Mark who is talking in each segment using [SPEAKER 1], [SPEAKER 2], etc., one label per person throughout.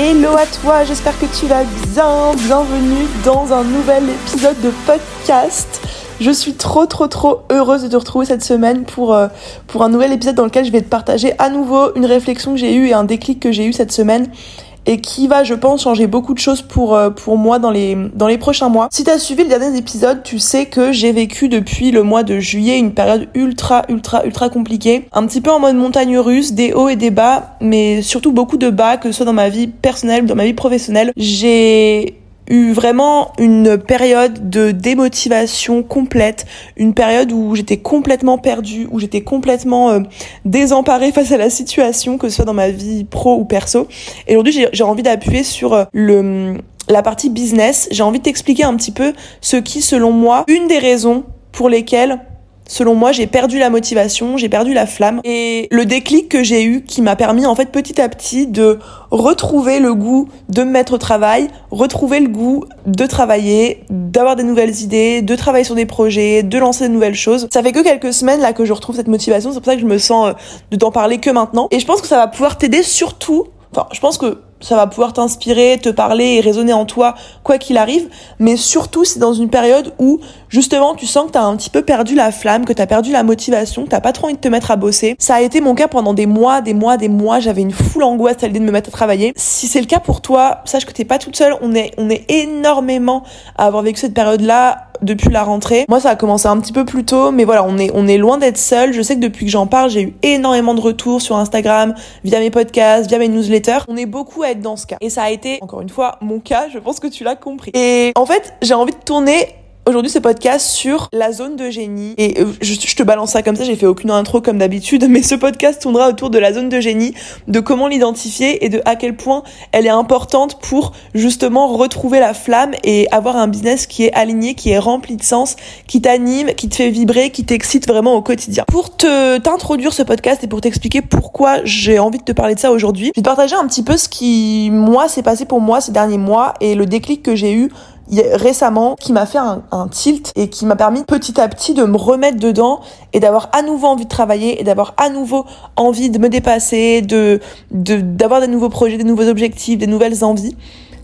[SPEAKER 1] Hello à toi, j'espère que tu vas bien. Bienvenue dans un nouvel épisode de podcast. Je suis trop trop trop heureuse de te retrouver cette semaine pour, euh, un nouvel épisode dans lequel je vais te partager à nouveau une réflexion que j'ai eue et un déclic que j'ai eu cette semaine et qui va, je pense, changer beaucoup de choses pour, euh, pour moi dans les, dans les prochains mois. Si t'as suivi le dernier épisode, tu sais que j'ai vécu depuis le mois de juillet une période ultra, ultra, ultra compliquée. Un petit peu en mode montagne russe, des hauts et des bas, mais surtout beaucoup de bas, que ce soit dans ma vie personnelle dans ma vie professionnelle. J'ai eu vraiment une période de démotivation complète, une période où j'étais complètement perdue, où j'étais complètement euh, désemparée face à la situation, que ce soit dans ma vie pro ou perso. Et aujourd'hui, j'ai envie d'appuyer sur euh, le la partie business. J'ai envie de t'expliquer un petit peu ce qui, selon moi, une des raisons pour lesquelles Selon moi, j'ai perdu la motivation, j'ai perdu la flamme. Et le déclic que j'ai eu qui m'a permis en fait petit à petit de retrouver le goût de me mettre au travail, retrouver le goût de travailler, d'avoir des nouvelles idées, de travailler sur des projets, de lancer de nouvelles choses. Ça fait que quelques semaines là que je retrouve cette motivation, c'est pour ça que je me sens euh, de t'en parler que maintenant. Et je pense que ça va pouvoir t'aider surtout Enfin, je pense que ça va pouvoir t'inspirer, te parler et résonner en toi quoi qu'il arrive, mais surtout c'est dans une période où justement tu sens que t'as un petit peu perdu la flamme, que t'as perdu la motivation, que t'as pas trop envie de te mettre à bosser. Ça a été mon cas pendant des mois, des mois, des mois, j'avais une foule angoisse à l'idée de me mettre à travailler. Si c'est le cas pour toi, sache que t'es pas toute seule, on est, on est énormément à avoir vécu cette période-là depuis la rentrée. Moi, ça a commencé un petit peu plus tôt, mais voilà, on est, on est loin d'être seul. Je sais que depuis que j'en parle, j'ai eu énormément de retours sur Instagram, via mes podcasts, via mes newsletters. On est beaucoup être dans ce cas. Et ça a été, encore une fois, mon cas. Je pense que tu l'as compris. Et en fait, j'ai envie de tourner aujourd'hui ce podcast sur la zone de génie. Et euh, je, te balance ça comme ça, j'ai fait aucune intro comme d'habitude, mais ce podcast tournera autour de la zone de génie, de comment l'identifier et de à quel point elle est importante pour justement retrouver la flamme et avoir un business qui est aligné, qui est rempli de sens, qui t'anime, qui te fait vibrer, qui t'excite vraiment au quotidien. Pour te t'introduire ce podcast et pour t'expliquer pourquoi j'ai envie de te parler de ça aujourd'hui, je vais te partager un petit peu ce qui moi s'est passé pour moi ces derniers mois et le déclic que j'ai eu récemment qui m'a fait un, tilt et qui m'a permis petit à petit de me remettre dedans et d'avoir à nouveau envie de travailler et d'avoir à nouveau envie de me dépasser, de d'avoir des nouveaux projets, des nouveaux objectifs, des nouvelles envies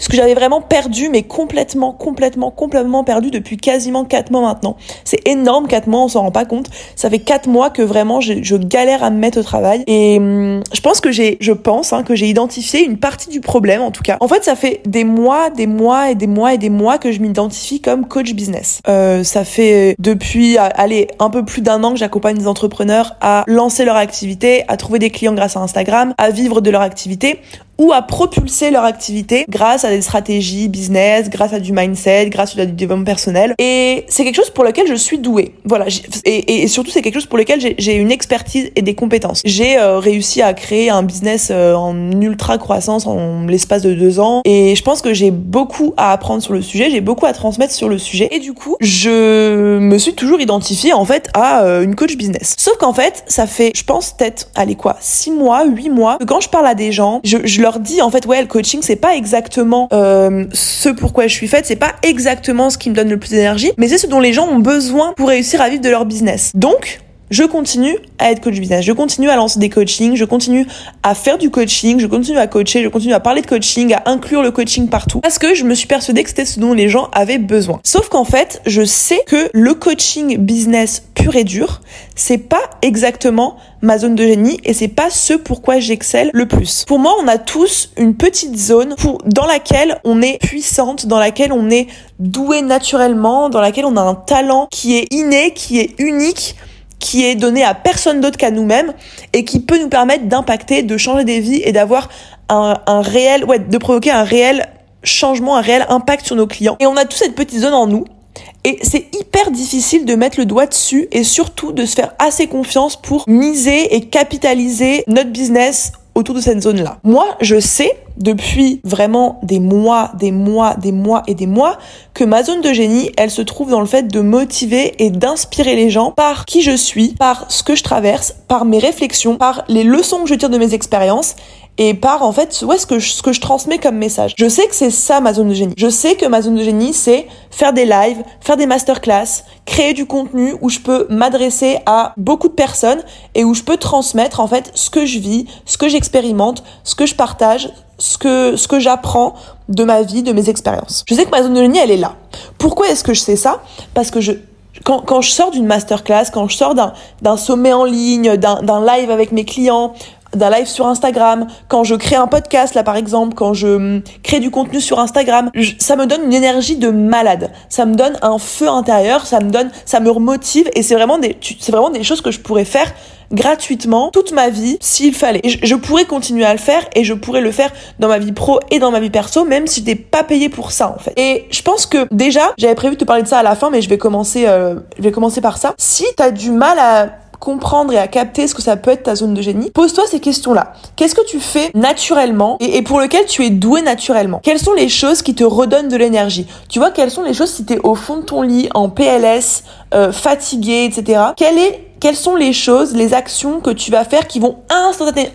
[SPEAKER 1] ce que j'avais vraiment perdu, mais complètement, complètement, complètement perdu depuis quasiment 4 mois maintenant. C'est énorme, 4 mois, on s'en rend pas compte. Ça fait 4 mois que vraiment je, galère à me mettre au travail. Et hum, je pense que j'ai, je pense hein, que j'ai identifié une partie du problème en tout cas. En fait, ça fait des mois, des mois et des mois et des mois que je m'identifie comme coach business. Euh, ça fait depuis, allez, un peu plus d'un an que j'accompagne des entrepreneurs à lancer leur activité, à trouver des clients grâce à Instagram, à vivre de leur activité ou à propulser leur activité grâce à des stratégies business, grâce à du mindset, grâce à du développement personnel. Et c'est quelque chose pour lequel je suis douée. Voilà. Et, surtout, c'est quelque chose pour lequel j'ai une expertise et des compétences. J'ai euh, réussi à créer un business euh, en ultra croissance en l'espace de deux ans. Et je pense que j'ai beaucoup à apprendre sur le sujet. J'ai beaucoup à transmettre sur le sujet. Et du coup, je me suis toujours identifiée en fait à euh, une coach business. Sauf qu'en fait, ça fait, je pense peut-être, allez quoi, six mois, huit mois, que quand je parle à des gens, je, je leur dis en fait ouais le coaching c'est pas exactement euh, ce pourquoi je suis faite, c'est pas exactement ce qui me donne le plus d'énergie, mais c'est ce dont les gens ont besoin pour réussir à vivre de leur business. Donc je continue à être coach business, je continue à lancer des coachings, je continue à faire du coaching, je continue à coacher, je continue à parler de coaching, à inclure le coaching partout, parce que je me suis persuadée que c'était ce dont les gens avaient besoin. Sauf qu'en fait, je sais que le coaching business pur et dur, c'est pas exactement ma zone de génie et c'est pas ce pourquoi j'excelle le plus. Pour moi, on a tous une petite zone pour, dans laquelle on est puissante, dans laquelle on est doué naturellement, dans laquelle on a un talent qui est inné, qui est unique qui est donné à personne d'autre qu'à nous-mêmes et qui peut nous permettre d'impacter, de changer des vies et d'avoir un, réel, ouais, de provoquer un réel changement, un réel impact sur nos clients. Et on a tous cette petite zone en nous. Et c'est hyper difficile de mettre le doigt dessus et surtout de se faire assez confiance pour miser et capitaliser notre business autour de cette zone-là. Moi, je sais depuis vraiment des mois, des mois, des mois et des mois que ma zone de génie, elle se trouve dans le fait de motiver et d'inspirer les gens par qui je suis, par ce que je traverse, par mes réflexions, par les leçons que je tire de mes expériences et par en fait où est-ce que je, ce que je transmets comme message. Je sais que c'est ça ma zone de génie. Je sais que ma zone de génie c'est faire des lives, faire des masterclass, créer du contenu où je peux m'adresser à beaucoup de personnes et où je peux transmettre en fait ce que je vis, ce que j'expérimente, ce que je partage, ce que, ce que j'apprends de ma vie, de mes expériences. Je sais que ma zone de génie, elle est là. Pourquoi est-ce que je sais ça? Parce que je, quand, quand je sors d'une masterclass, quand je sors d'un sommet en ligne, d'un live avec mes clients, d'un live sur Instagram, quand je crée un podcast là par exemple, quand je hum, crée du contenu sur Instagram, ça me donne une énergie de malade. Ça me donne un feu intérieur, ça me donne, ça me remotive et c'est vraiment des, c'est vraiment des choses que je pourrais faire gratuitement toute ma vie s'il fallait. Je, pourrais continuer à le faire et je pourrais le faire dans ma vie pro et dans ma vie perso même si je n'étais pas payé pour ça en fait. Et je pense que déjà, j'avais prévu de te parler de ça à la fin mais je vais commencer euh, je vais commencer par ça. Si tu as du mal à comprendre et à capter ce que ça peut être ta zone de génie, pose-toi ces questions-là. Qu'est-ce que tu fais naturellement et, pour lequel tu es doué naturellement? Quelles sont les choses qui te redonnent de l'énergie? Tu vois, quelles sont les choses si tu es au fond de ton lit, en PLS, euh, fatigué, etc. Quelle est quelles sont les choses, les actions que tu vas faire qui vont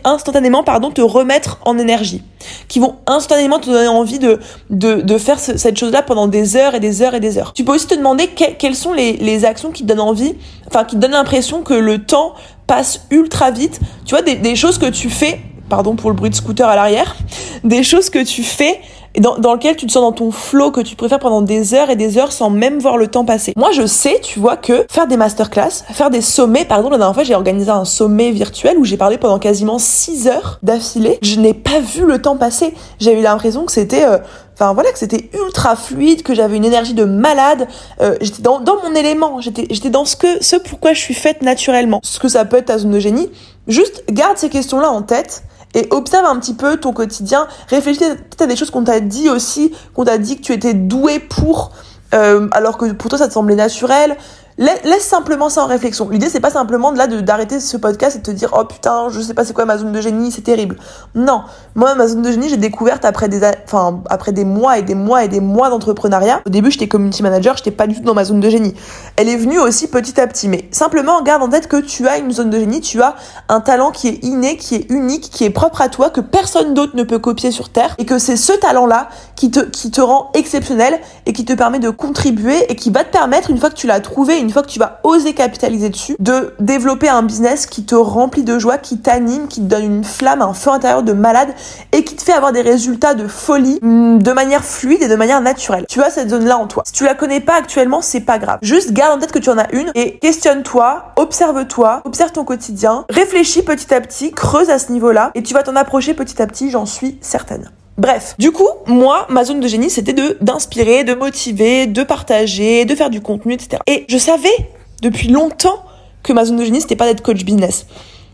[SPEAKER 1] instantanément pardon, te remettre en énergie, qui vont instantanément te donner envie de, de, faire cette chose-là pendant des heures et des heures et des heures. Tu peux aussi te demander quelles sont les, les actions qui te donnent envie, enfin qui te donnent l'impression que le temps passe ultra vite. Tu vois, des choses que tu fais, pardon pour le bruit de scooter à l'arrière, des choses que tu fais dans, dans lequel tu te sens dans ton flow que tu préfères pendant des heures et des heures sans même voir le temps passer. Moi, je sais, tu vois, que faire des masterclass, faire des sommets, par exemple, la dernière fois, j'ai organisé un sommet virtuel où j'ai parlé pendant quasiment 6 heures d'affilée. Je n'ai pas vu le temps passer. J'ai eu l'impression que c'était... Euh, enfin voilà que c'était ultra fluide que j'avais une énergie de malade euh, j'étais dans, dans mon élément j'étais j'étais dans ce que ce pourquoi je suis faite naturellement ce que ça peut être ta zone de génie juste garde ces questions là en tête et observe un petit peu ton quotidien. Réfléchis peut-être à des choses qu'on t'a dit aussi, qu'on t'a dit que tu étais doué pour, euh, alors que pour toi ça te semblait naturel. Laisse simplement ça en réflexion. L'idée c'est pas simplement de là d'arrêter ce podcast et de te dire oh putain je sais pas c'est quoi ma zone de génie c'est terrible. Non, moi ma zone de génie j'ai découverte après des enfin après des mois et des mois et des mois d'entrepreneuriat. Au début j'étais community manager, j'étais pas du tout dans ma zone de génie. Elle est venue aussi petit à petit, mais simplement garde en tête que tu as une zone de génie, tu as un talent qui est inné, qui est unique, qui est propre à toi, que personne d'autre ne peut copier sur terre et que c'est ce talent là qui te qui te rend exceptionnel et qui te permet de contribuer et qui va te permettre une fois que tu l'as trouvé une fois que tu vas oser capitaliser dessus, de développer un business qui te remplit de joie, qui t'anime, qui te donne une flamme, un feu intérieur de malade et qui te fait avoir des résultats de folie mm, de manière fluide et de manière naturelle. Tu as cette zone-là en toi. Si tu la connais pas actuellement, c'est pas grave. Juste garde en tête que tu en as une et questionne-toi, observe-toi, observe ton quotidien, réfléchis petit à petit, creuse à ce niveau-là et tu vas t'en approcher petit à petit, j'en suis certaine. Bref, du coup, moi, ma zone de génie, c'était d'inspirer, de motiver, de partager, de faire du contenu, etc. Et je savais depuis longtemps que ma zone de génie, c'était pas d'être coach business.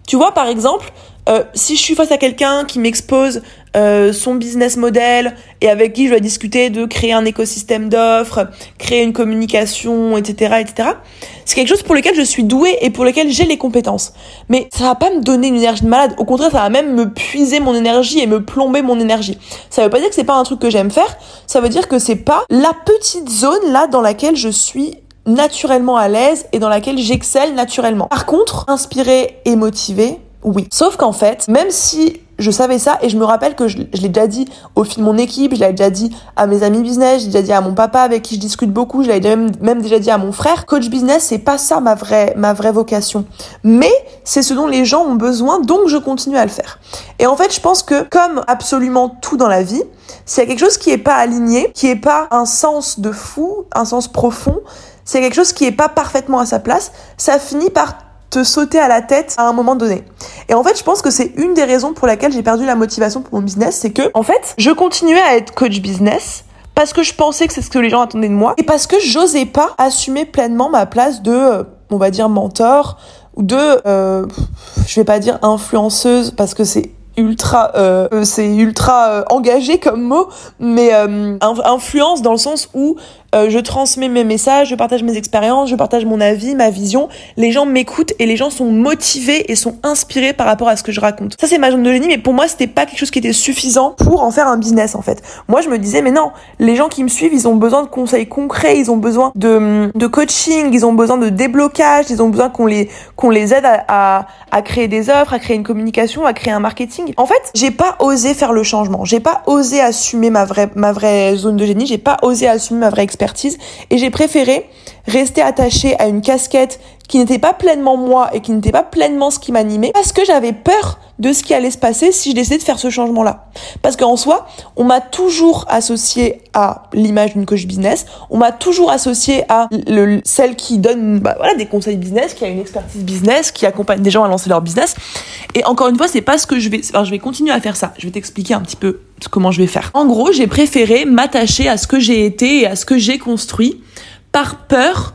[SPEAKER 1] Tu vois, par exemple, euh, si je suis face à quelqu'un qui m'expose euh, son business model et avec qui je dois discuter de créer un écosystème d'offres, créer une communication, etc., etc. C'est quelque chose pour lequel je suis douée et pour lequel j'ai les compétences. Mais ça va pas me donner une énergie de malade. Au contraire, ça va même me puiser mon énergie et me plomber mon énergie. Ça veut pas dire que c'est pas un truc que j'aime faire. Ça veut dire que c'est pas la petite zone là dans laquelle je suis naturellement à l'aise et dans laquelle j'excelle naturellement. Par contre, inspiré et motivé, oui. Sauf qu'en fait, même si je savais ça et je me rappelle que je, l'ai déjà dit au fil de mon équipe, je l'ai déjà dit à mes amis business, j'ai déjà dit à mon papa avec qui je discute beaucoup, je l'avais même, déjà dit à mon frère, coach business, c'est pas ça ma vraie, ma vraie vocation. Mais c'est ce dont les gens ont besoin, donc je continue à le faire. Et en fait, je pense que comme absolument tout dans la vie, s'il y a quelque chose qui est pas aligné, qui est pas un sens de fou, un sens profond, c'est quelque chose qui est pas parfaitement à sa place, ça finit par te sauter à la tête à un moment donné. Et en fait, je pense que c'est une des raisons pour laquelle j'ai perdu la motivation pour mon business, c'est que, en fait, je continuais à être coach business, parce que je pensais que c'est ce que les gens attendaient de moi et parce que j'osais pas assumer pleinement ma place de euh, on va dire mentor ou de euh, je vais pas dire influenceuse parce que c'est ultra euh, c'est ultra euh, engagé comme mot mais influence dans le sens où euh, je transmets mes messages, je partage mes expériences, je partage mon avis, ma vision. Les gens m'écoutent et les gens sont motivés et sont inspirés par rapport à ce que je raconte. Ça c'est ma zone de génie, mais pour moi c'était pas quelque chose qui était suffisant pour en faire un business en fait. Moi je me disais mais non, les gens qui me suivent ils ont besoin de conseils concrets, ils ont besoin de, de coaching, ils ont besoin de déblocage, ils ont besoin qu'on les les aide à, à, à créer des offres, à créer une communication, à créer un marketing. En fait j'ai pas osé faire le changement, j'ai pas osé assumer ma vraie ma vraie zone de génie, j'ai pas osé assumer ma vraie expérience et j'ai préféré rester attachée à une casquette qui n'était pas pleinement moi et qui n'était pas pleinement ce qui m'animait parce que j'avais peur de ce qui allait se passer si je décidais de faire ce changement-là. Parce qu'en soi, on m'a toujours associé à l'image d'une coach business, on m'a toujours associé à le, celle qui donne bah, voilà, des conseils business, qui a une expertise business, qui accompagne des gens à lancer leur business. Et encore une fois, c'est pas ce que je vais... Enfin, je vais continuer à faire ça. Je vais t'expliquer un petit peu comment je vais faire. En gros, j'ai préféré m'attacher à ce que j'ai été et à ce que j'ai construit par peur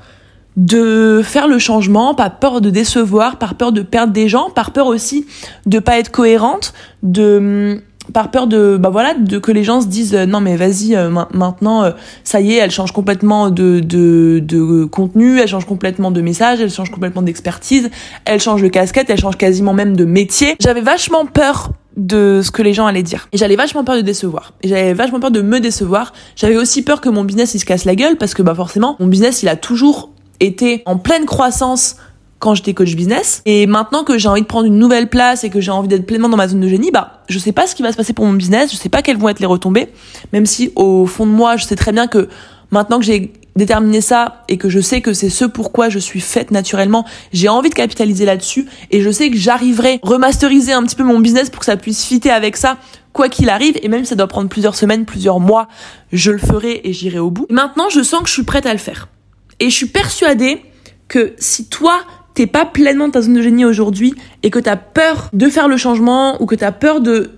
[SPEAKER 1] de faire le changement, par peur de décevoir, par peur de perdre des gens, par peur aussi de pas être cohérente, de par peur de bah voilà de que les gens se disent euh, non mais vas-y euh, maintenant euh, ça y est elle change complètement de, de de contenu elle change complètement de message elle change complètement d'expertise elle change de casquette elle change quasiment même de métier j'avais vachement peur de ce que les gens allaient dire. Et j'avais vachement peur de décevoir. Et j'avais vachement peur de me décevoir. J'avais aussi peur que mon business il se casse la gueule parce que bah forcément mon business il a toujours était en pleine croissance quand j'étais coach business. Et maintenant que j'ai envie de prendre une nouvelle place et que j'ai envie d'être pleinement dans ma zone de génie, bah, je sais pas ce qui va se passer pour mon business, je sais pas quelles vont être les retombées, même si au fond de moi, je sais très bien que maintenant que j'ai déterminé ça et que je sais que c'est ce pourquoi je suis faite naturellement, j'ai envie de capitaliser là-dessus et je sais que j'arriverai remasteriser un petit peu mon business pour que ça puisse fitter avec ça quoi qu'il arrive et même si ça doit prendre plusieurs semaines, plusieurs mois, je le ferai et j'irai au bout. Maintenant, je sens que je suis prête à le faire. Et je suis persuadée que si toi, t'es pas pleinement dans ta zone de génie aujourd'hui et que t'as peur de faire le changement ou que t'as peur bah de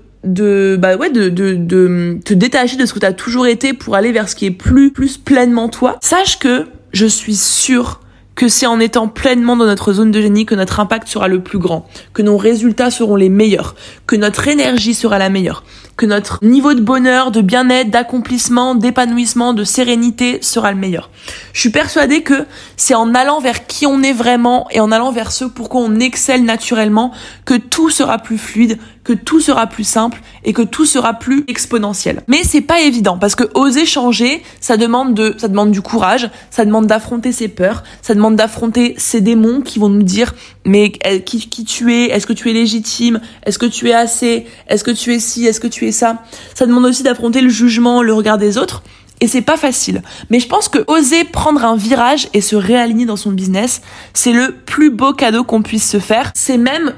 [SPEAKER 1] te détacher de ce que t'as toujours été pour aller vers ce qui est plus plus pleinement toi sache que je suis sûre que c'est en étant pleinement dans notre zone de génie que notre impact sera le plus grand, que nos résultats seront les meilleurs, que notre énergie sera la meilleure, que notre niveau de bonheur, de bien-être, d'accomplissement, d'épanouissement, de sérénité sera le meilleur. Je suis persuadée que c'est en allant vers qui on est vraiment et en allant vers ce pourquoi on excelle naturellement que tout sera plus fluide, que tout sera plus simple et que tout sera plus exponentiel. Mais c'est pas évident parce que oser changer, ça demande de, ça demande du courage, ça demande d'affronter ses peurs, ça demande d'affronter ses démons qui vont nous dire mais euh, qui, tu es, est-ce que tu es légitime, est-ce que tu es assez, est-ce que tu es ci, est-ce que tu ça. Ça demande aussi d'affronter le jugement, le regard des autres. Et c'est pas facile. Mais je pense que oser prendre un virage et se réaligner dans son business, c'est le plus beau cadeau qu'on puisse se faire. C'est même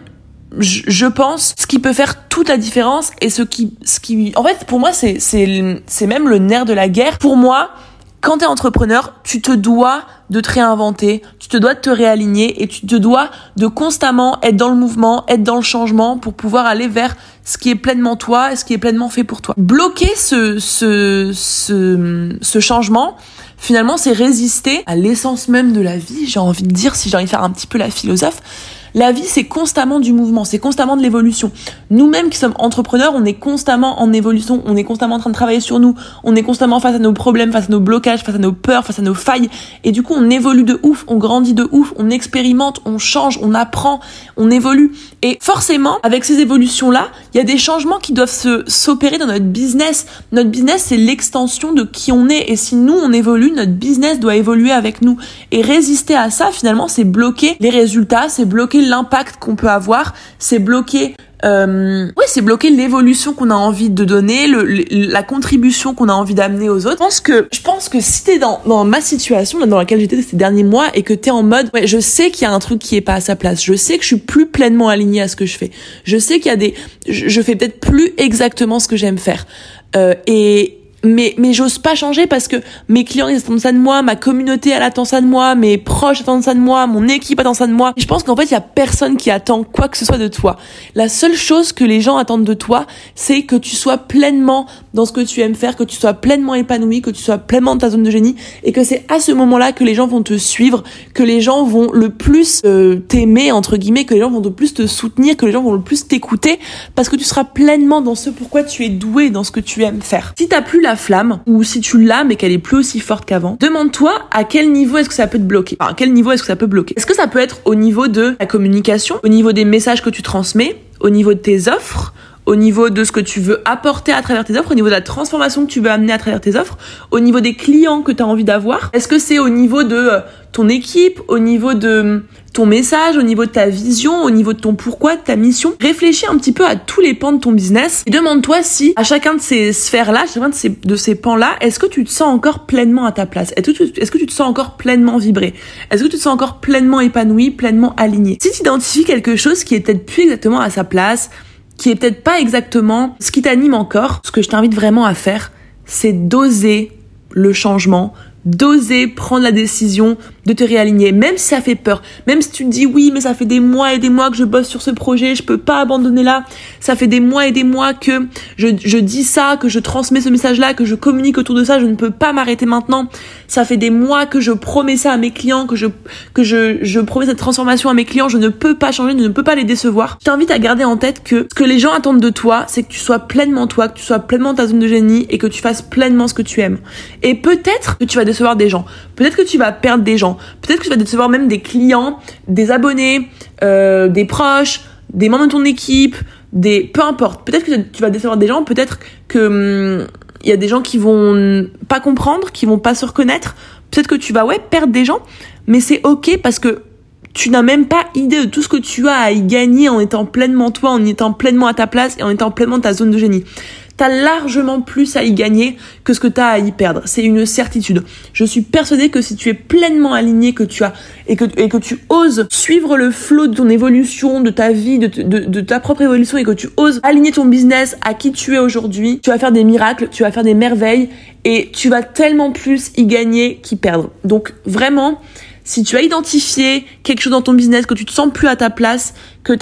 [SPEAKER 1] je pense ce qui peut faire toute la différence et ce qui ce qui en fait pour moi c'est c'est c'est même le nerf de la guerre pour moi quand tu es entrepreneur, tu te dois de te réinventer, tu te dois de te réaligner et tu te dois de constamment être dans le mouvement, être dans le changement pour pouvoir aller vers ce qui est pleinement toi et ce qui est pleinement fait pour toi. Bloquer ce, ce, ce, changement, finalement, c'est résister à l'essence même de la vie, j'ai envie de dire, si j'ai envie de faire un petit peu la philosophe, la vie, c'est constamment du mouvement, c'est constamment de l'évolution. Nous-mêmes qui sommes entrepreneurs, on est constamment en évolution, on est constamment en train de travailler sur nous, on est constamment face à nos problèmes, face à nos blocages, face à nos peurs, face à nos failles. Et du coup, on évolue de ouf, on grandit de ouf, on expérimente, on change, on apprend, on évolue. Et forcément, avec ces évolutions-là, il y a des changements qui doivent se s'opérer dans notre business. Notre business, c'est l'extension de qui on est. Et si nous, on évolue, notre business doit évoluer avec nous. Et résister à ça, finalement, c'est bloquer les résultats, c'est bloquer l'impact qu'on peut avoir, c'est bloquer euh, ouais, c'est bloquer l'évolution qu'on a envie de donner, le, la contribution qu'on a envie d'amener aux autres. Je pense que, je pense que si t'es dans, dans ma situation, dans laquelle j'étais ces derniers mois, et que t'es en mode, ouais, je sais qu'il y a un truc qui est pas à sa place. Je sais que je suis plus pleinement alignée à ce que je fais. Je sais qu'il y a des, je, je fais peut-être plus exactement ce que j'aime faire. Euh, et, mais mais j'ose pas changer parce que mes clients ils attendent ça de moi, ma communauté elle attend ça de moi, mes proches attendent ça de moi, mon équipe attend ça de moi. je pense qu'en fait il y a personne qui attend quoi que ce soit de toi. La seule chose que les gens attendent de toi, c'est que tu sois pleinement dans ce que tu aimes faire, que tu sois pleinement épanoui, que tu sois pleinement dans ta zone de génie et que c'est à ce moment-là que les gens vont te suivre, que les gens vont le plus euh, t'aimer entre guillemets, que les gens vont le plus te soutenir, que les gens vont le plus t'écouter parce que tu seras pleinement dans ce pourquoi tu es doué, dans ce que tu aimes faire. Si t'as plus la flamme, ou si tu l'as mais qu'elle est plus aussi forte qu'avant, demande-toi à quel niveau est-ce que ça peut te bloquer. À quel niveau est-ce que ça peut bloquer Est-ce que ça peut être au niveau de la communication, au niveau des messages que tu transmets, au niveau de tes offres, au niveau de ce que tu veux apporter à travers tes offres, au niveau de la transformation que tu veux amener à travers tes offres, au niveau des clients que tu as envie d'avoir Est-ce que c'est au niveau de euh, ton équipe, au niveau de ton message, au niveau de ta vision, au niveau de ton pourquoi, de ta mission? Réfléchis un petit peu à tous les pans de ton business. Et demande-toi si à chacun de ces sphères-là, chacun de ces, de ces pans-là, est-ce que tu te sens encore pleinement à ta place? Est-ce que, tu, est-ce que tu te sens encore pleinement vibré? Est-ce que tu te sens encore pleinement épanoui, pleinement aligné? Si tu identifies quelque chose qui est peut-être plus exactement à sa place, qui est peut-être pas exactement ce qui t'anime encore, ce que je t'invite vraiment à faire, c'est d'oser le changement, d'oser prendre la décision de te réaligner, même si ça fait peur, même si tu te dis oui, mais ça fait des mois et des mois que je bosse sur ce projet, je peux pas abandonner là, ça fait des mois et des mois que je, dis ça, que je transmets ce message-là, que je communique autour de ça, je ne peux pas m'arrêter maintenant, ça fait des mois que je promets ça à mes clients, que je, que je, je promets cette transformation à mes clients, je ne peux pas changer, je ne peux pas les décevoir. Je t'invite à garder en tête que ce que les gens attendent de toi, c'est que tu sois pleinement toi, que tu sois pleinement ta zone de génie et que tu fasses pleinement ce que tu aimes. Et peut-être que tu vas décevoir des gens, peut-être que tu vas perdre des gens, Peut-être que tu vas décevoir même des clients, des abonnés, euh, des proches, des membres de ton équipe, des peu importe. Peut-être que tu vas décevoir des gens, peut-être que hum, y a des gens qui vont pas comprendre, qui vont pas se reconnaître. Peut-être que tu vas ouais perdre des gens, mais c'est ok parce que tu n'as même pas idée de tout ce que tu as à y gagner en étant pleinement toi, en étant pleinement à ta place et en étant pleinement ta zone de génie t'as largement plus à y gagner que ce que t'as à y perdre. C'est une certitude. Je suis persuadée que si tu es pleinement aligné, que tu as et que, et que tu oses suivre le flot de ton évolution, de ta vie, de, de, de ta propre évolution et que tu oses aligner ton business à qui tu es aujourd'hui, tu vas faire des miracles, tu vas faire des merveilles et tu vas tellement plus y gagner qu'y perdre. Donc vraiment, si tu as identifié quelque chose dans ton business, que tu te sens plus à ta place, que,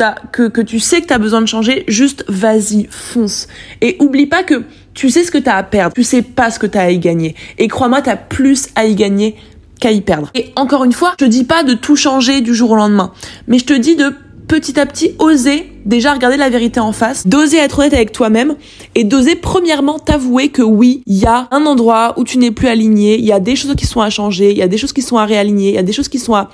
[SPEAKER 1] tu sais que tu as besoin de changer, juste vas-y, fonce. Et oublie pas que tu sais ce que tu as à perdre, tu sais pas ce que tu as à y gagner. Et crois-moi, tu as plus à y gagner qu'à y perdre. Et encore une fois, je te dis pas de tout changer du jour au lendemain, mais je te dis de petit à petit oser déjà regarder la vérité en face, d'oser être honnête avec toi-même et d'oser premièrement t'avouer que oui, il y a un endroit où tu n'es plus aligné, il y a des choses qui sont à changer, il y a des choses qui sont à réaligner, il y a des choses qui sont à,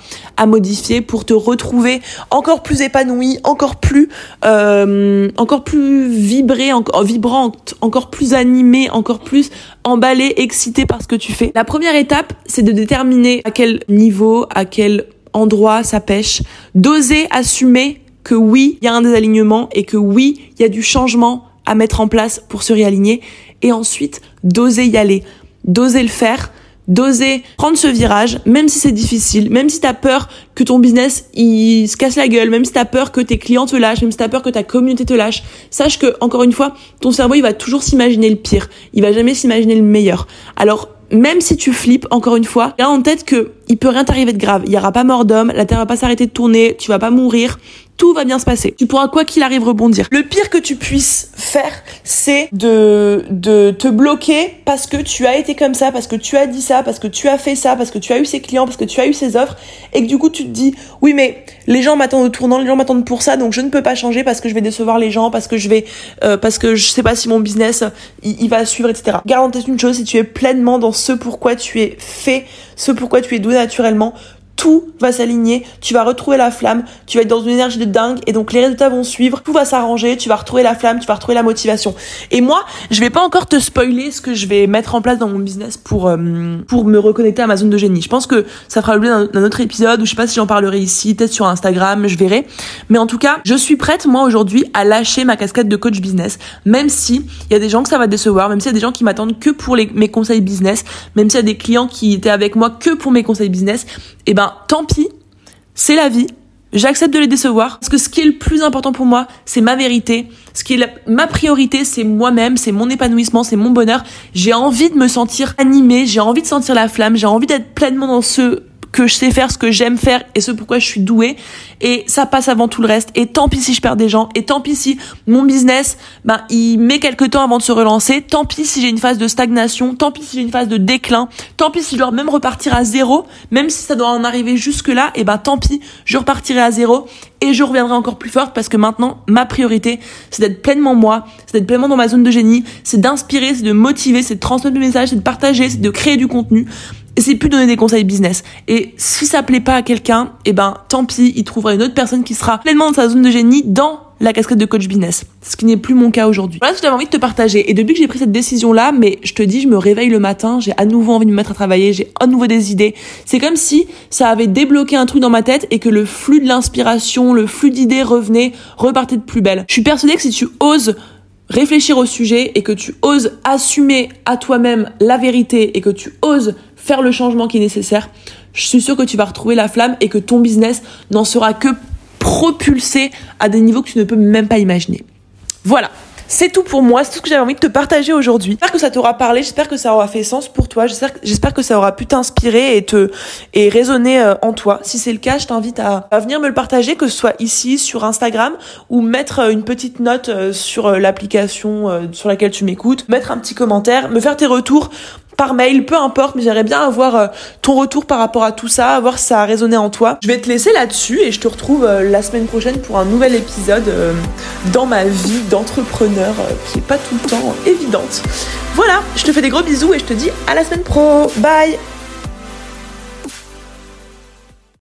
[SPEAKER 1] modifier pour te retrouver encore plus épanoui, encore plus euh, encore plus vibré, encore vibrante, encore plus animé, encore plus emballé, excité par ce que tu fais. La première étape, c'est de déterminer à quel niveau, à quel endroit ça pêche, d'oser assumer que oui, il y a un désalignement et que oui, il y a du changement à mettre en place pour se réaligner. Et ensuite d'oser y aller, d'oser le faire, d'oser prendre ce virage, même si c'est difficile, même si t'as peur que ton business il se casse la gueule, même si t'as peur que tes clients te lâchent, même si t'as peur que ta communauté te lâche, sache que encore une fois, ton cerveau il va toujours s'imaginer le pire, il va jamais s'imaginer le meilleur. Alors même si tu flippes, encore une fois, garde en tête que il peut rien t'arriver de grave. Il y aura pas mort d'homme, la terre va pas s'arrêter de tourner, tu vas pas mourir tout va bien se passer. Tu pourras quoi qu'il arrive rebondir. Le pire que tu puisses faire, c'est de, te bloquer parce que tu as été comme ça, parce que tu as dit ça, parce que tu as fait ça, parce que tu as eu ces clients, parce que tu as eu ces offres, et que du coup tu te dis, oui mais les gens m'attendent au tournant, les gens m'attendent pour ça, donc je ne peux pas changer parce que je vais décevoir les gens, parce que je vais, euh, parce que je sais pas si mon business il, va suivre, etc. Garantis une chose, si tu es pleinement dans ce pourquoi tu es fait, ce pourquoi tu es doué naturellement, tout va s'aligner, tu vas retrouver la flamme, tu vas être dans une énergie de dingue et donc les résultats vont suivre, tout va s'arranger, tu vas retrouver la flamme, tu vas retrouver la motivation. Et moi, je vais pas encore te spoiler ce que je vais mettre en place dans mon business pour euh, pour me reconnecter à ma zone de génie. Je pense que ça fera l'objet d'un autre épisode ou je sais pas si j'en parlerai ici, peut-être sur Instagram, je verrai. Mais en tout cas, je suis prête moi aujourd'hui à lâcher ma casquette de coach business, même si il y a des gens que ça va décevoir, même s'il y a des gens qui m'attendent que pour mes conseils business, même s'il y a des clients qui étaient avec moi que pour mes conseils business, eh ben tant pis, c'est la vie. J'accepte de les décevoir parce que ce qui est le plus important pour moi, c'est ma vérité. Ce qui est ma priorité, c'est moi-même, c'est mon épanouissement, c'est mon bonheur. J'ai envie de me sentir animée, j'ai envie de sentir la flamme, j'ai envie d'être pleinement dans ce que je sais faire, ce que j'aime faire et ce pourquoi je suis douée. Et ça passe avant tout le reste. Et tant pis si je perds des gens. Et tant pis si mon business, ben, il met quelques temps avant de se relancer. Tant pis si j'ai une phase de stagnation. Tant pis si j'ai une phase de déclin. Tant pis si je dois même repartir à zéro. Même si ça doit en arriver jusque là, et ben, tant pis, je repartirai à zéro et je reviendrai encore plus forte parce que maintenant, ma priorité, c'est d'être pleinement moi, c'est d'être pleinement dans ma zone de génie, c'est d'inspirer, c'est de motiver, c'est de transmettre le message, c'est de partager, c'est de créer du contenu. C'est plus donner des conseils business. Et si ça plaît pas à quelqu'un, eh ben tant pis, il trouvera une autre personne qui sera pleinement dans sa zone de génie dans la casquette de coach business. Ce qui n'est plus mon cas aujourd'hui. Voilà ce que j'avais envie de te partager. Et depuis que j'ai pris cette décision-là, mais je te dis, je me réveille le matin, j'ai à nouveau envie de me mettre à travailler, j'ai à nouveau des idées. C'est comme si ça avait débloqué un truc dans ma tête et que le flux de l'inspiration, le flux d'idées revenait, repartait de plus belle. Je suis persuadée que si tu oses réfléchir au sujet et que tu oses assumer à toi-même la vérité et que tu oses faire le changement qui est nécessaire, je suis sûre que tu vas retrouver la flamme et que ton business n'en sera que propulsé à des niveaux que tu ne peux même pas imaginer. Voilà. C'est tout pour moi, c'est tout ce que j'avais envie de te partager aujourd'hui. J'espère que ça t'aura parlé, j'espère que ça aura fait sens pour toi, j'espère que ça aura pu t'inspirer et te et résonner euh, en toi. Si c'est le cas, je t'invite à, à, venir me le partager, que ce soit ici sur Instagram ou mettre euh, une petite note euh, sur l'application sur laquelle tu m'écoutes, mettre un petit commentaire, me faire tes retours par mail, peu importe, mais j'aimerais bien avoir euh, ton retour par rapport à tout ça, voir si ça a résonné en toi. Je vais te laisser là-dessus et je te retrouve euh, la semaine prochaine pour un nouvel épisode euh, dans ma vie d'entrepreneur qui est pas tout le temps évidente. Voilà, je te fais des gros bisous et je te dis à la semaine pro. Bye